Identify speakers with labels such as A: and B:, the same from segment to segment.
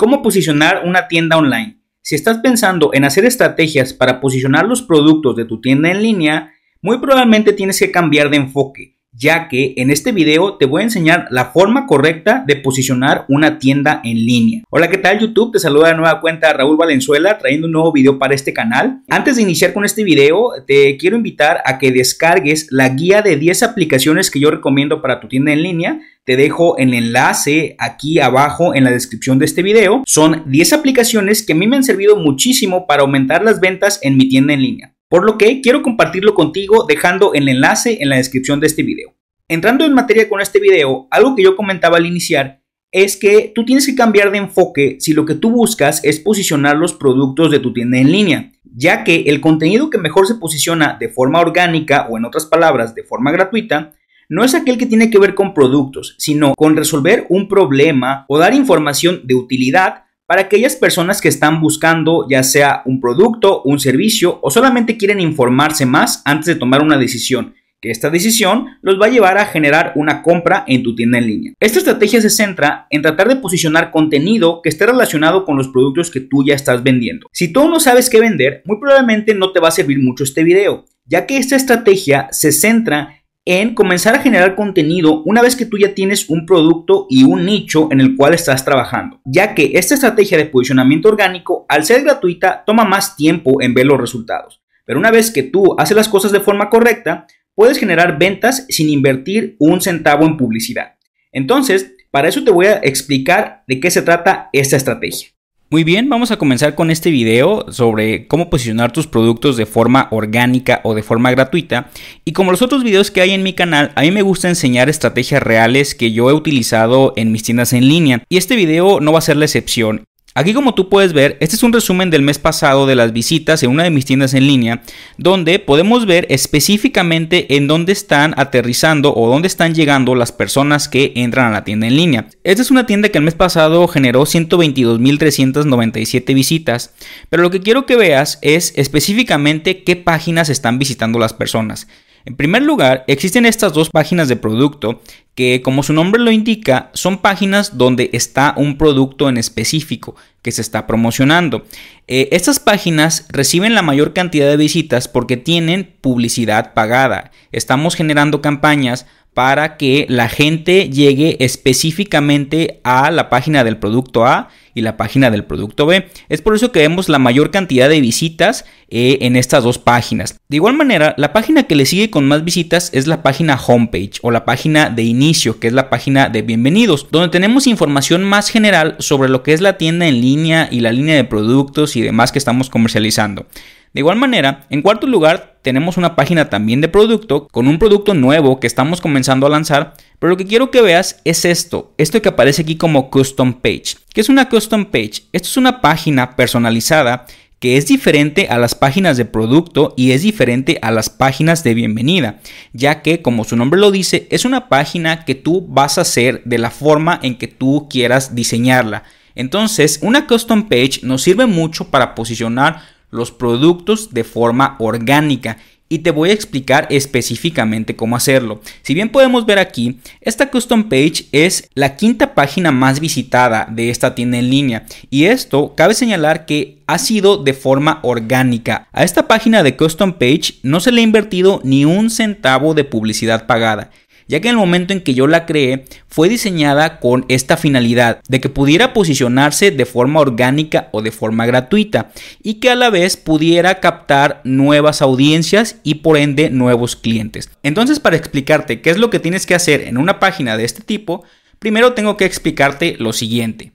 A: ¿Cómo posicionar una tienda online? Si estás pensando en hacer estrategias para posicionar los productos de tu tienda en línea, muy probablemente tienes que cambiar de enfoque ya que en este video te voy a enseñar la forma correcta de posicionar una tienda en línea. Hola, ¿qué tal YouTube? Te saluda de nueva cuenta Raúl Valenzuela trayendo un nuevo video para este canal. Antes de iniciar con este video, te quiero invitar a que descargues la guía de 10 aplicaciones que yo recomiendo para tu tienda en línea. Te dejo el enlace aquí abajo en la descripción de este video. Son 10 aplicaciones que a mí me han servido muchísimo para aumentar las ventas en mi tienda en línea por lo que quiero compartirlo contigo dejando el enlace en la descripción de este video. Entrando en materia con este video, algo que yo comentaba al iniciar es que tú tienes que cambiar de enfoque si lo que tú buscas es posicionar los productos de tu tienda en línea, ya que el contenido que mejor se posiciona de forma orgánica o en otras palabras de forma gratuita no es aquel que tiene que ver con productos, sino con resolver un problema o dar información de utilidad para aquellas personas que están buscando ya sea un producto, un servicio o solamente quieren informarse más antes de tomar una decisión que esta decisión los va a llevar a generar una compra en tu tienda en línea. Esta estrategia se centra en tratar de posicionar contenido que esté relacionado con los productos que tú ya estás vendiendo. Si tú no sabes qué vender, muy probablemente no te va a servir mucho este video, ya que esta estrategia se centra en comenzar a generar contenido una vez que tú ya tienes un producto y un nicho en el cual estás trabajando, ya que esta estrategia de posicionamiento orgánico, al ser gratuita, toma más tiempo en ver los resultados. Pero una vez que tú haces las cosas de forma correcta, puedes generar ventas sin invertir un centavo en publicidad. Entonces, para eso te voy a explicar de qué se trata esta estrategia. Muy bien, vamos a comenzar con este video sobre cómo posicionar tus productos de forma orgánica o de forma gratuita. Y como los otros videos que hay en mi canal, a mí me gusta enseñar estrategias reales que yo he utilizado en mis tiendas en línea. Y este video no va a ser la excepción. Aquí como tú puedes ver, este es un resumen del mes pasado de las visitas en una de mis tiendas en línea, donde podemos ver específicamente en dónde están aterrizando o dónde están llegando las personas que entran a la tienda en línea. Esta es una tienda que el mes pasado generó 122.397 visitas, pero lo que quiero que veas es específicamente qué páginas están visitando las personas. En primer lugar, existen estas dos páginas de producto que, como su nombre lo indica, son páginas donde está un producto en específico que se está promocionando. Eh, estas páginas reciben la mayor cantidad de visitas porque tienen publicidad pagada. Estamos generando campañas para que la gente llegue específicamente a la página del producto A y la página del producto B. Es por eso que vemos la mayor cantidad de visitas eh, en estas dos páginas. De igual manera, la página que le sigue con más visitas es la página homepage o la página de inicio, que es la página de bienvenidos, donde tenemos información más general sobre lo que es la tienda en línea y la línea de productos y demás que estamos comercializando. De igual manera, en cuarto lugar, tenemos una página también de producto con un producto nuevo que estamos comenzando a lanzar, pero lo que quiero que veas es esto, esto que aparece aquí como custom page. ¿Qué es una custom page? Esto es una página personalizada que es diferente a las páginas de producto y es diferente a las páginas de bienvenida, ya que como su nombre lo dice, es una página que tú vas a hacer de la forma en que tú quieras diseñarla. Entonces, una custom page nos sirve mucho para posicionar los productos de forma orgánica y te voy a explicar específicamente cómo hacerlo. Si bien podemos ver aquí, esta custom page es la quinta página más visitada de esta tienda en línea y esto cabe señalar que ha sido de forma orgánica. A esta página de custom page no se le ha invertido ni un centavo de publicidad pagada ya que en el momento en que yo la creé fue diseñada con esta finalidad de que pudiera posicionarse de forma orgánica o de forma gratuita y que a la vez pudiera captar nuevas audiencias y por ende nuevos clientes. Entonces para explicarte qué es lo que tienes que hacer en una página de este tipo, primero tengo que explicarte lo siguiente.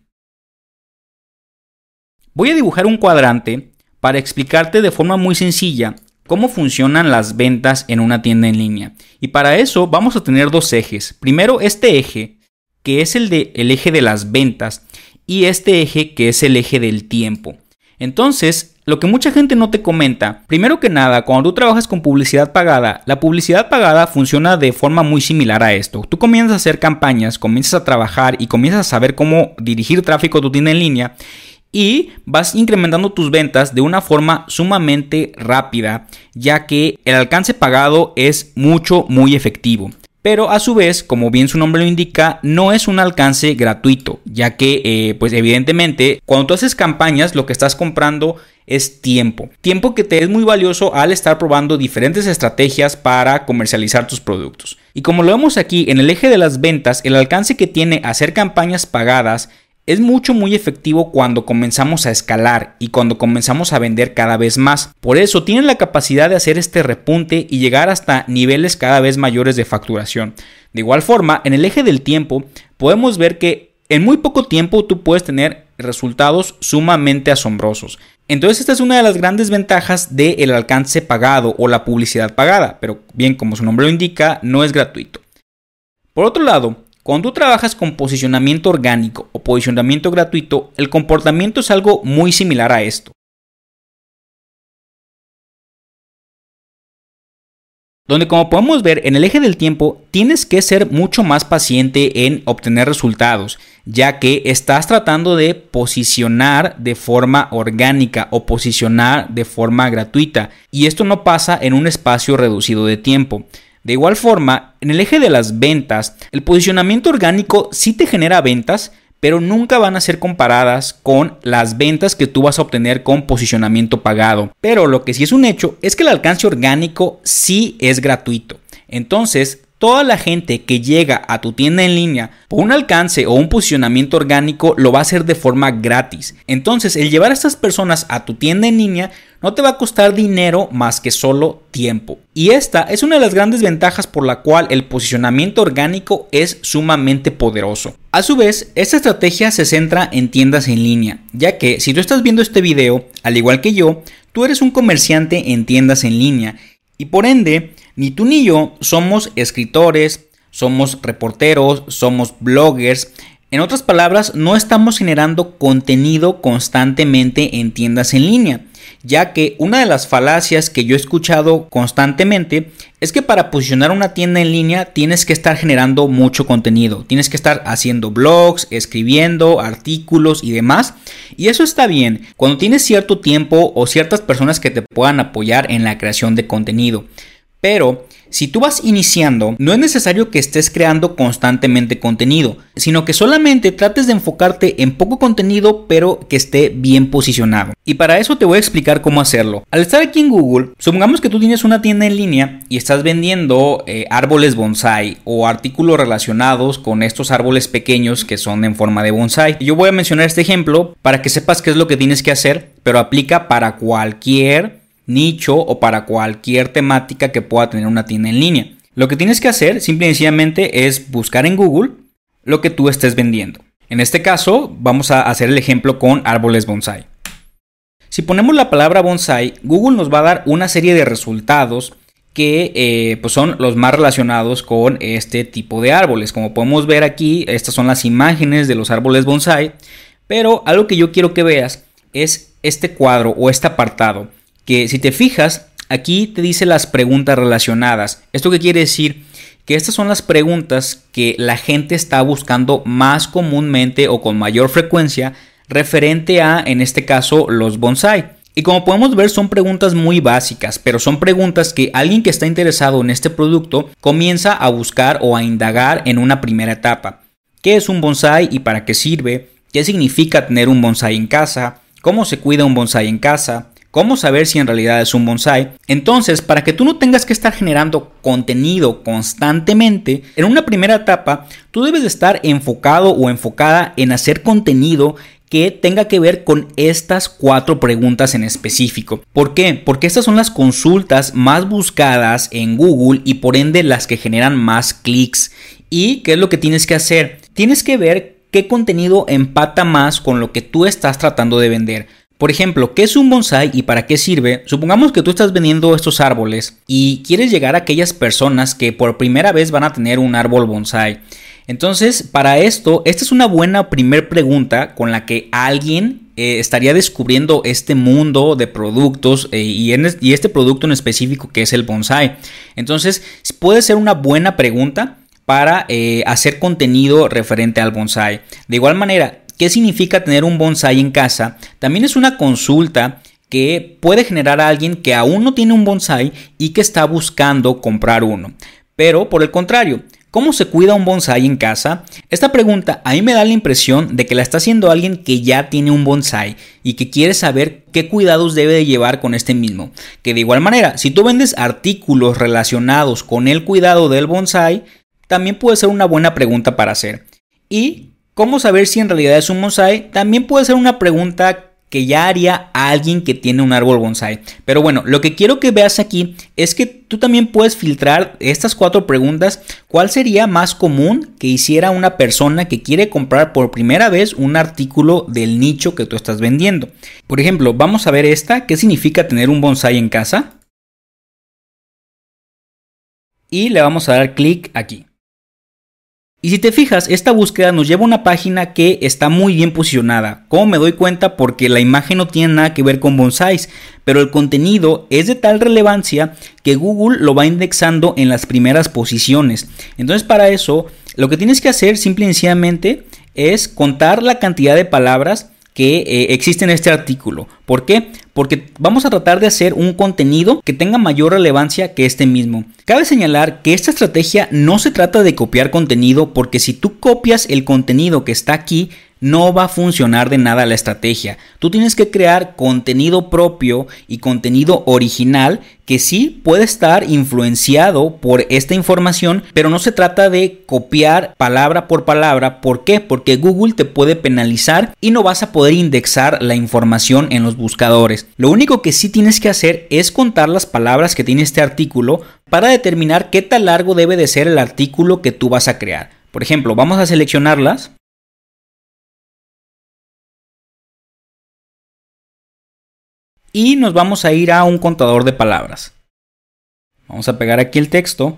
A: Voy a dibujar un cuadrante para explicarte de forma muy sencilla cómo funcionan las ventas en una tienda en línea. Y para eso vamos a tener dos ejes. Primero este eje, que es el, de, el eje de las ventas, y este eje que es el eje del tiempo. Entonces, lo que mucha gente no te comenta, primero que nada, cuando tú trabajas con publicidad pagada, la publicidad pagada funciona de forma muy similar a esto. Tú comienzas a hacer campañas, comienzas a trabajar y comienzas a saber cómo dirigir tráfico a tu tienda en línea y vas incrementando tus ventas de una forma sumamente rápida, ya que el alcance pagado es mucho, muy efectivo. pero a su vez, como bien su nombre lo indica, no es un alcance gratuito, ya que, eh, pues evidentemente, cuando tú haces campañas, lo que estás comprando es tiempo. Tiempo que te es muy valioso al estar probando diferentes estrategias para comercializar tus productos. Y como lo vemos aquí en el eje de las ventas, el alcance que tiene hacer campañas pagadas es mucho muy efectivo cuando comenzamos a escalar y cuando comenzamos a vender cada vez más. Por eso tienen la capacidad de hacer este repunte y llegar hasta niveles cada vez mayores de facturación. De igual forma, en el eje del tiempo podemos ver que en muy poco tiempo tú puedes tener resultados sumamente asombrosos. Entonces esta es una de las grandes ventajas del alcance pagado o la publicidad pagada, pero bien como su nombre lo indica, no es gratuito. Por otro lado, cuando tú trabajas con posicionamiento orgánico o posicionamiento gratuito, el comportamiento es algo muy similar a esto. Donde como podemos ver en el eje del tiempo tienes que ser mucho más paciente en obtener resultados, ya que estás tratando de posicionar de forma orgánica o posicionar de forma gratuita, y esto no pasa en un espacio reducido de tiempo. De igual forma, en el eje de las ventas, el posicionamiento orgánico sí te genera ventas, pero nunca van a ser comparadas con las ventas que tú vas a obtener con posicionamiento pagado. Pero lo que sí es un hecho es que el alcance orgánico sí es gratuito. Entonces, toda la gente que llega a tu tienda en línea por un alcance o un posicionamiento orgánico lo va a hacer de forma gratis. Entonces, el llevar a estas personas a tu tienda en línea no te va a costar dinero más que solo tiempo. Y esta es una de las grandes ventajas por la cual el posicionamiento orgánico es sumamente poderoso. A su vez, esta estrategia se centra en tiendas en línea, ya que si tú estás viendo este video, al igual que yo, tú eres un comerciante en tiendas en línea y por ende, ni tú ni yo somos escritores, somos reporteros, somos bloggers. En otras palabras, no estamos generando contenido constantemente en tiendas en línea ya que una de las falacias que yo he escuchado constantemente es que para posicionar una tienda en línea tienes que estar generando mucho contenido, tienes que estar haciendo blogs, escribiendo artículos y demás, y eso está bien. Cuando tienes cierto tiempo o ciertas personas que te puedan apoyar en la creación de contenido. Pero si tú vas iniciando, no es necesario que estés creando constantemente contenido, sino que solamente trates de enfocarte en poco contenido, pero que esté bien posicionado. Y para eso te voy a explicar cómo hacerlo. Al estar aquí en Google, supongamos que tú tienes una tienda en línea y estás vendiendo eh, árboles bonsai o artículos relacionados con estos árboles pequeños que son en forma de bonsai. Yo voy a mencionar este ejemplo para que sepas qué es lo que tienes que hacer, pero aplica para cualquier nicho o para cualquier temática que pueda tener una tienda en línea. Lo que tienes que hacer simple y sencillamente es buscar en Google lo que tú estés vendiendo. En este caso vamos a hacer el ejemplo con árboles bonsai. Si ponemos la palabra bonsai, Google nos va a dar una serie de resultados que eh, pues son los más relacionados con este tipo de árboles. Como podemos ver aquí, estas son las imágenes de los árboles bonsai, pero algo que yo quiero que veas es este cuadro o este apartado que si te fijas, aquí te dice las preguntas relacionadas. ¿Esto qué quiere decir? Que estas son las preguntas que la gente está buscando más comúnmente o con mayor frecuencia referente a, en este caso, los bonsai. Y como podemos ver son preguntas muy básicas, pero son preguntas que alguien que está interesado en este producto comienza a buscar o a indagar en una primera etapa. ¿Qué es un bonsai y para qué sirve? ¿Qué significa tener un bonsai en casa? ¿Cómo se cuida un bonsai en casa? Cómo saber si en realidad es un bonsai. Entonces, para que tú no tengas que estar generando contenido constantemente, en una primera etapa, tú debes de estar enfocado o enfocada en hacer contenido que tenga que ver con estas cuatro preguntas en específico. ¿Por qué? Porque estas son las consultas más buscadas en Google y por ende las que generan más clics. ¿Y qué es lo que tienes que hacer? Tienes que ver qué contenido empata más con lo que tú estás tratando de vender. Por ejemplo, ¿qué es un bonsai y para qué sirve? Supongamos que tú estás vendiendo estos árboles y quieres llegar a aquellas personas que por primera vez van a tener un árbol bonsai. Entonces, para esto, esta es una buena primer pregunta con la que alguien eh, estaría descubriendo este mundo de productos eh, y, este producto en específico que es el bonsai. Entonces, puede ser una buena pregunta para eh, hacer contenido referente al bonsai. De igual manera, ¿Qué significa tener un bonsai en casa? También es una consulta que puede generar a alguien que aún no tiene un bonsai y que está buscando comprar uno. Pero por el contrario, ¿Cómo se cuida un bonsai en casa? Esta pregunta a mí me da la impresión de que la está haciendo alguien que ya tiene un bonsai y que quiere saber qué cuidados debe de llevar con este mismo. Que de igual manera, si tú vendes artículos relacionados con el cuidado del bonsai, también puede ser una buena pregunta para hacer. Y cómo saber si en realidad es un bonsai, también puede ser una pregunta que ya haría alguien que tiene un árbol bonsai. Pero bueno, lo que quiero que veas aquí es que tú también puedes filtrar estas cuatro preguntas. ¿Cuál sería más común que hiciera una persona que quiere comprar por primera vez un artículo del nicho que tú estás vendiendo? Por ejemplo, vamos a ver esta. ¿Qué significa tener un bonsai en casa? Y le vamos a dar clic aquí. Y si te fijas, esta búsqueda nos lleva a una página que está muy bien posicionada. ¿Cómo me doy cuenta? Porque la imagen no tiene nada que ver con bonsais, pero el contenido es de tal relevancia que Google lo va indexando en las primeras posiciones. Entonces para eso, lo que tienes que hacer simple y sencillamente es contar la cantidad de palabras que eh, existe en este artículo. ¿Por qué? Porque vamos a tratar de hacer un contenido que tenga mayor relevancia que este mismo. Cabe señalar que esta estrategia no se trata de copiar contenido porque si tú copias el contenido que está aquí, no va a funcionar de nada la estrategia. Tú tienes que crear contenido propio y contenido original que sí puede estar influenciado por esta información, pero no se trata de copiar palabra por palabra. ¿Por qué? Porque Google te puede penalizar y no vas a poder indexar la información en los buscadores. Lo único que sí tienes que hacer es contar las palabras que tiene este artículo para determinar qué tan largo debe de ser el artículo que tú vas a crear. Por ejemplo, vamos a seleccionarlas y nos vamos a ir a un contador de palabras. Vamos a pegar aquí el texto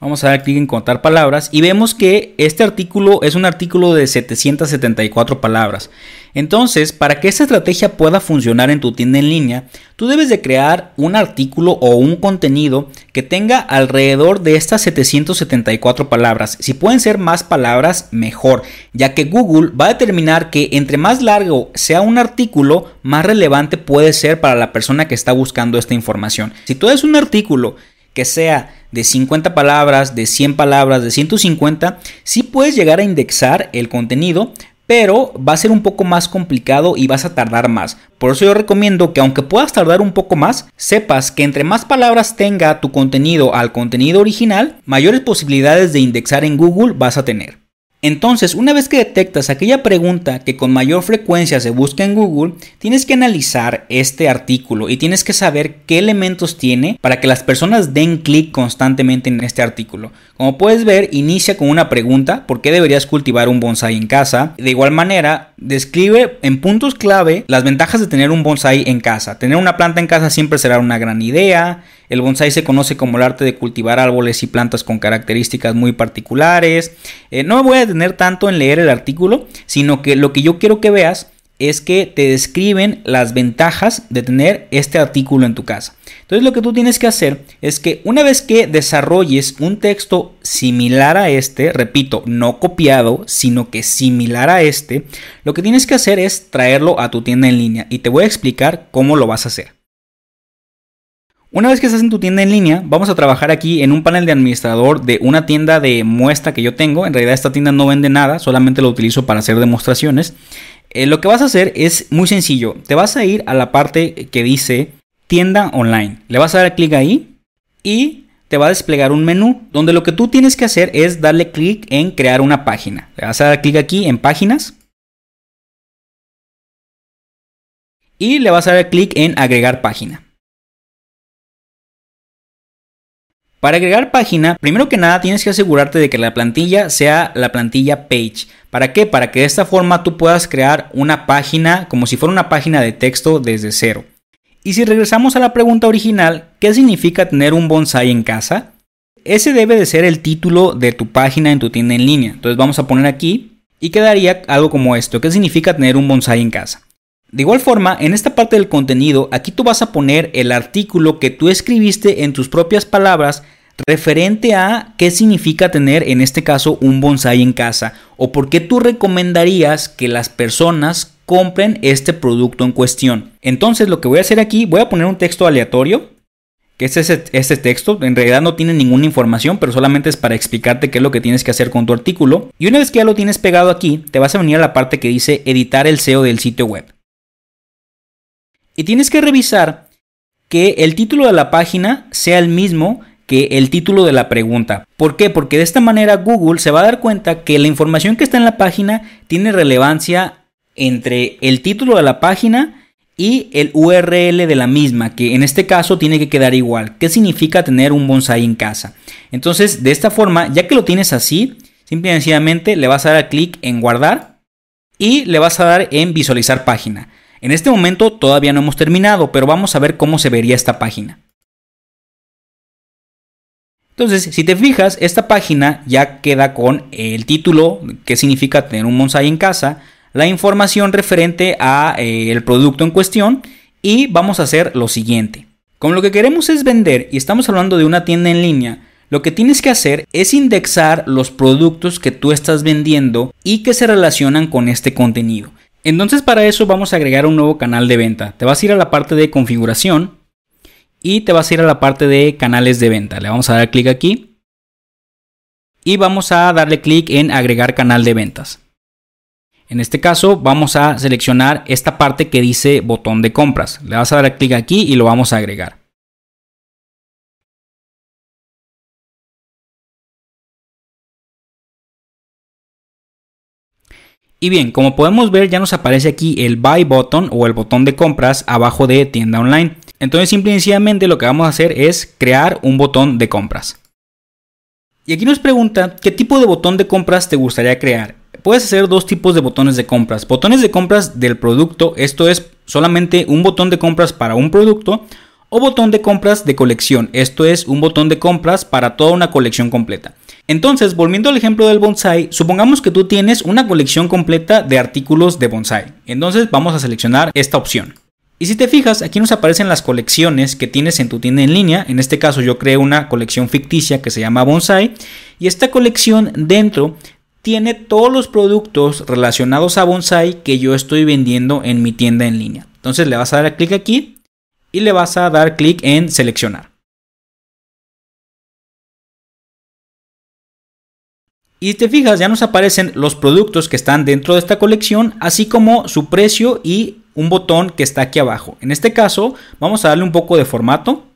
A: Vamos a dar clic en contar palabras y vemos que este artículo es un artículo de 774 palabras. Entonces, para que esta estrategia pueda funcionar en tu tienda en línea, tú debes de crear un artículo o un contenido que tenga alrededor de estas 774 palabras. Si pueden ser más palabras, mejor, ya que Google va a determinar que entre más largo sea un artículo, más relevante puede ser para la persona que está buscando esta información. Si tú eres un artículo que sea de 50 palabras, de 100 palabras, de 150, sí puedes llegar a indexar el contenido, pero va a ser un poco más complicado y vas a tardar más. Por eso yo recomiendo que aunque puedas tardar un poco más, sepas que entre más palabras tenga tu contenido al contenido original, mayores posibilidades de indexar en Google vas a tener. Entonces, una vez que detectas aquella pregunta que con mayor frecuencia se busca en Google, tienes que analizar este artículo y tienes que saber qué elementos tiene para que las personas den clic constantemente en este artículo. Como puedes ver, inicia con una pregunta, ¿por qué deberías cultivar un bonsai en casa? De igual manera, describe en puntos clave las ventajas de tener un bonsai en casa. Tener una planta en casa siempre será una gran idea. El bonsai se conoce como el arte de cultivar árboles y plantas con características muy particulares. Eh, no me voy a detener tanto en leer el artículo, sino que lo que yo quiero que veas es que te describen las ventajas de tener este artículo en tu casa. Entonces lo que tú tienes que hacer es que una vez que desarrolles un texto similar a este, repito, no copiado, sino que similar a este, lo que tienes que hacer es traerlo a tu tienda en línea y te voy a explicar cómo lo vas a hacer. Una vez que estás en tu tienda en línea, vamos a trabajar aquí en un panel de administrador de una tienda de muestra que yo tengo. En realidad esta tienda no vende nada, solamente lo utilizo para hacer demostraciones. Eh, lo que vas a hacer es muy sencillo. Te vas a ir a la parte que dice tienda online. Le vas a dar clic ahí y te va a desplegar un menú donde lo que tú tienes que hacer es darle clic en crear una página. Le vas a dar clic aquí en páginas. Y le vas a dar clic en agregar página. Para agregar página, primero que nada tienes que asegurarte de que la plantilla sea la plantilla page. ¿Para qué? Para que de esta forma tú puedas crear una página como si fuera una página de texto desde cero. Y si regresamos a la pregunta original, ¿qué significa tener un bonsai en casa? Ese debe de ser el título de tu página en tu tienda en línea. Entonces vamos a poner aquí y quedaría algo como esto. ¿Qué significa tener un bonsai en casa? De igual forma, en esta parte del contenido, aquí tú vas a poner el artículo que tú escribiste en tus propias palabras referente a qué significa tener en este caso un bonsai en casa o por qué tú recomendarías que las personas compren este producto en cuestión. Entonces lo que voy a hacer aquí, voy a poner un texto aleatorio que es este texto. En realidad no tiene ninguna información, pero solamente es para explicarte qué es lo que tienes que hacer con tu artículo. Y una vez que ya lo tienes pegado aquí, te vas a venir a la parte que dice editar el SEO del sitio web. Y tienes que revisar que el título de la página sea el mismo que el título de la pregunta. ¿Por qué? Porque de esta manera Google se va a dar cuenta que la información que está en la página tiene relevancia entre el título de la página y el URL de la misma, que en este caso tiene que quedar igual. ¿Qué significa tener un bonsai en casa? Entonces, de esta forma, ya que lo tienes así, simple y sencillamente le vas a dar clic en guardar y le vas a dar en visualizar página. En este momento todavía no hemos terminado, pero vamos a ver cómo se vería esta página. Entonces, si te fijas, esta página ya queda con el título, que significa tener un bonsai en casa, la información referente a eh, el producto en cuestión y vamos a hacer lo siguiente. Como lo que queremos es vender y estamos hablando de una tienda en línea, lo que tienes que hacer es indexar los productos que tú estás vendiendo y que se relacionan con este contenido. Entonces para eso vamos a agregar un nuevo canal de venta. Te vas a ir a la parte de configuración y te vas a ir a la parte de canales de venta. Le vamos a dar clic aquí y vamos a darle clic en agregar canal de ventas. En este caso vamos a seleccionar esta parte que dice botón de compras. Le vas a dar clic aquí y lo vamos a agregar. Y bien, como podemos ver ya nos aparece aquí el Buy Button o el botón de compras abajo de tienda online. Entonces simple y sencillamente lo que vamos a hacer es crear un botón de compras. Y aquí nos pregunta qué tipo de botón de compras te gustaría crear puedes hacer dos tipos de botones de compras. Botones de compras del producto, esto es solamente un botón de compras para un producto, o botón de compras de colección, esto es un botón de compras para toda una colección completa. Entonces, volviendo al ejemplo del bonsai, supongamos que tú tienes una colección completa de artículos de bonsai. Entonces vamos a seleccionar esta opción. Y si te fijas, aquí nos aparecen las colecciones que tienes en tu tienda en línea. En este caso yo creé una colección ficticia que se llama Bonsai. Y esta colección dentro tiene todos los productos relacionados a bonsai que yo estoy vendiendo en mi tienda en línea. Entonces le vas a dar clic aquí y le vas a dar clic en seleccionar. Y te fijas, ya nos aparecen los productos que están dentro de esta colección, así como su precio y un botón que está aquí abajo. En este caso, vamos a darle un poco de formato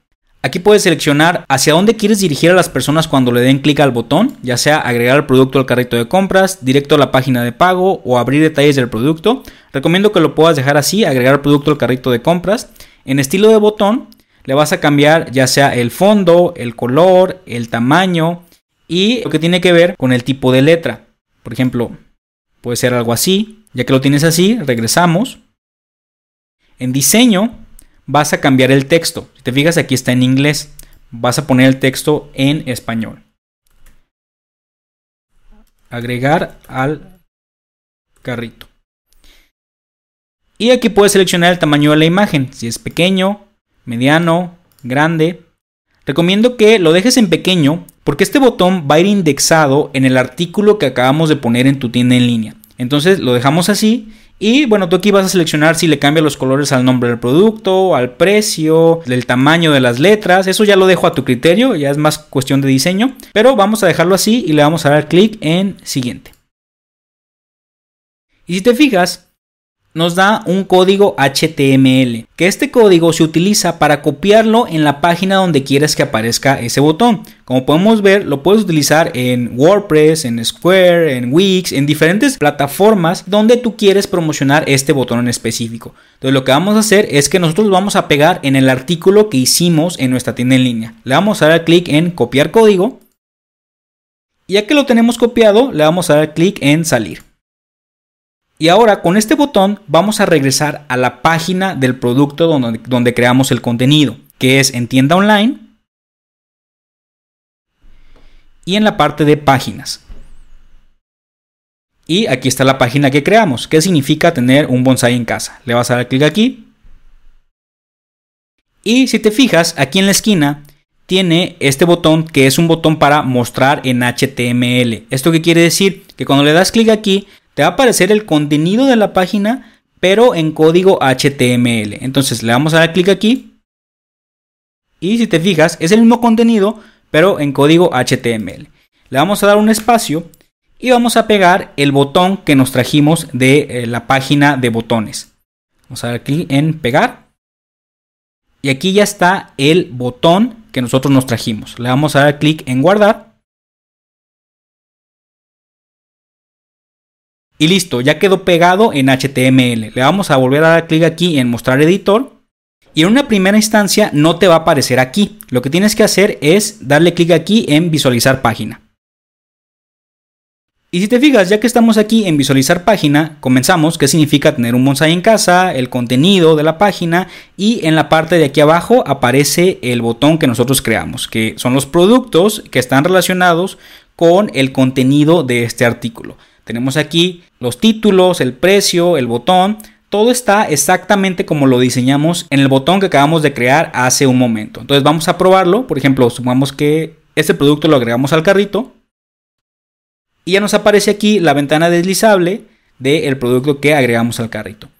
A: Aquí puedes seleccionar hacia dónde quieres dirigir a las personas cuando le den clic al botón, ya sea agregar el producto al carrito de compras, directo a la página de pago o abrir detalles del producto. Recomiendo que lo puedas dejar así, agregar el producto al carrito de compras. En estilo de botón le vas a cambiar ya sea el fondo, el color, el tamaño y lo que tiene que ver con el tipo de letra. Por ejemplo, puede ser algo así. Ya que lo tienes así, regresamos. En diseño vas a cambiar el texto. Si te fijas, aquí está en inglés. Vas a poner el texto en español. Agregar al carrito. Y aquí puedes seleccionar el tamaño de la imagen. Si es pequeño, mediano, grande. Recomiendo que lo dejes en pequeño porque este botón va a ir indexado en el artículo que acabamos de poner en tu tienda en línea. Entonces lo dejamos así y bueno, tú aquí vas a seleccionar si le cambia los colores al nombre del producto, al precio, del tamaño de las letras. Eso ya lo dejo a tu criterio, ya es más cuestión de diseño. Pero vamos a dejarlo así y le vamos a dar clic en siguiente. Y si te fijas, nos da un código HTML, que este código se utiliza para copiarlo en la página donde quieres que aparezca ese botón. Como podemos ver, lo puedes utilizar en WordPress, en Square, en Wix, en diferentes plataformas donde tú quieres promocionar este botón en específico. Entonces lo que vamos a hacer es que nosotros vamos a pegar en el artículo que hicimos en nuestra tienda en línea. Le vamos a dar clic en copiar código. Y ya que lo tenemos copiado, le vamos a dar clic en salir. Y ahora con este botón vamos a regresar a la página del producto donde, donde creamos el contenido, que es en tienda online y en la parte de páginas. Y aquí está la página que creamos. ¿Qué significa tener un bonsai en casa? Le vas a dar clic aquí. Y si te fijas, aquí en la esquina tiene este botón que es un botón para mostrar en HTML. ¿Esto qué quiere decir? Que cuando le das clic aquí te va a aparecer el contenido de la página, pero en código HTML. Entonces le vamos a dar clic aquí Y si te fijas, es el mismo contenido, pero en código HTML. Le vamos a dar un espacio y vamos a pegar el botón que nos trajimos de eh, la página de botones. Vamos a dar clic en pegar. Y aquí ya está el botón que nosotros nos trajimos. Le vamos a dar clic en guardar. Y listo, ya quedó pegado en HTML. Le vamos a volver a dar clic aquí en mostrar editor. Y en una primera instancia no te va a aparecer aquí. Lo que tienes que hacer es darle clic aquí en visualizar página. Y si te fijas, ya que estamos aquí en visualizar página, comenzamos qué significa tener un bonsai en casa, el contenido de la página y en la parte de aquí abajo aparece el botón que nosotros creamos, que son los productos que están relacionados con el contenido de este artículo. Tenemos aquí los títulos, el precio, el botón, todo está exactamente como lo diseñamos en el botón que acabamos de crear hace un momento. Entonces vamos a probarlo, por ejemplo, supongamos que este producto lo agregamos al carrito y ya nos aparece aquí la ventana deslizable del producto que agregamos al carrito.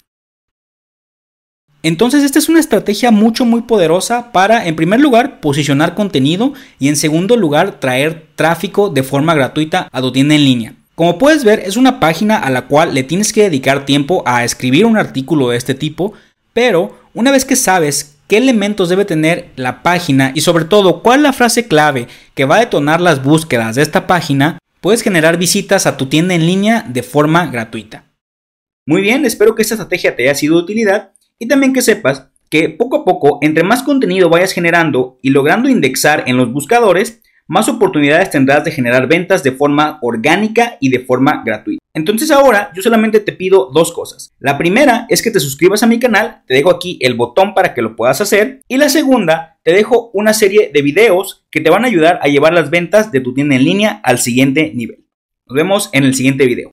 A: Entonces esta es una estrategia mucho muy poderosa para en primer lugar posicionar contenido y en segundo lugar traer tráfico de forma gratuita a tu tienda en línea. Como puedes ver es una página a la cual le tienes que dedicar tiempo a escribir un artículo de este tipo, pero una vez que sabes qué elementos debe tener la página y sobre todo cuál es la frase clave que va a detonar las búsquedas de esta página, puedes generar visitas a tu tienda en línea de forma gratuita. Muy bien, espero que esta estrategia te haya sido de utilidad y también que sepas que poco a poco, entre más contenido vayas generando y logrando indexar en los buscadores, más oportunidades tendrás de generar ventas de forma orgánica y de forma gratuita. Entonces ahora yo solamente te pido dos cosas. La primera es que te suscribas a mi canal, te dejo aquí el botón para que lo puedas hacer. Y la segunda, te dejo una serie de videos que te van a ayudar a llevar las ventas de tu tienda en línea al siguiente nivel. Nos vemos en el siguiente video.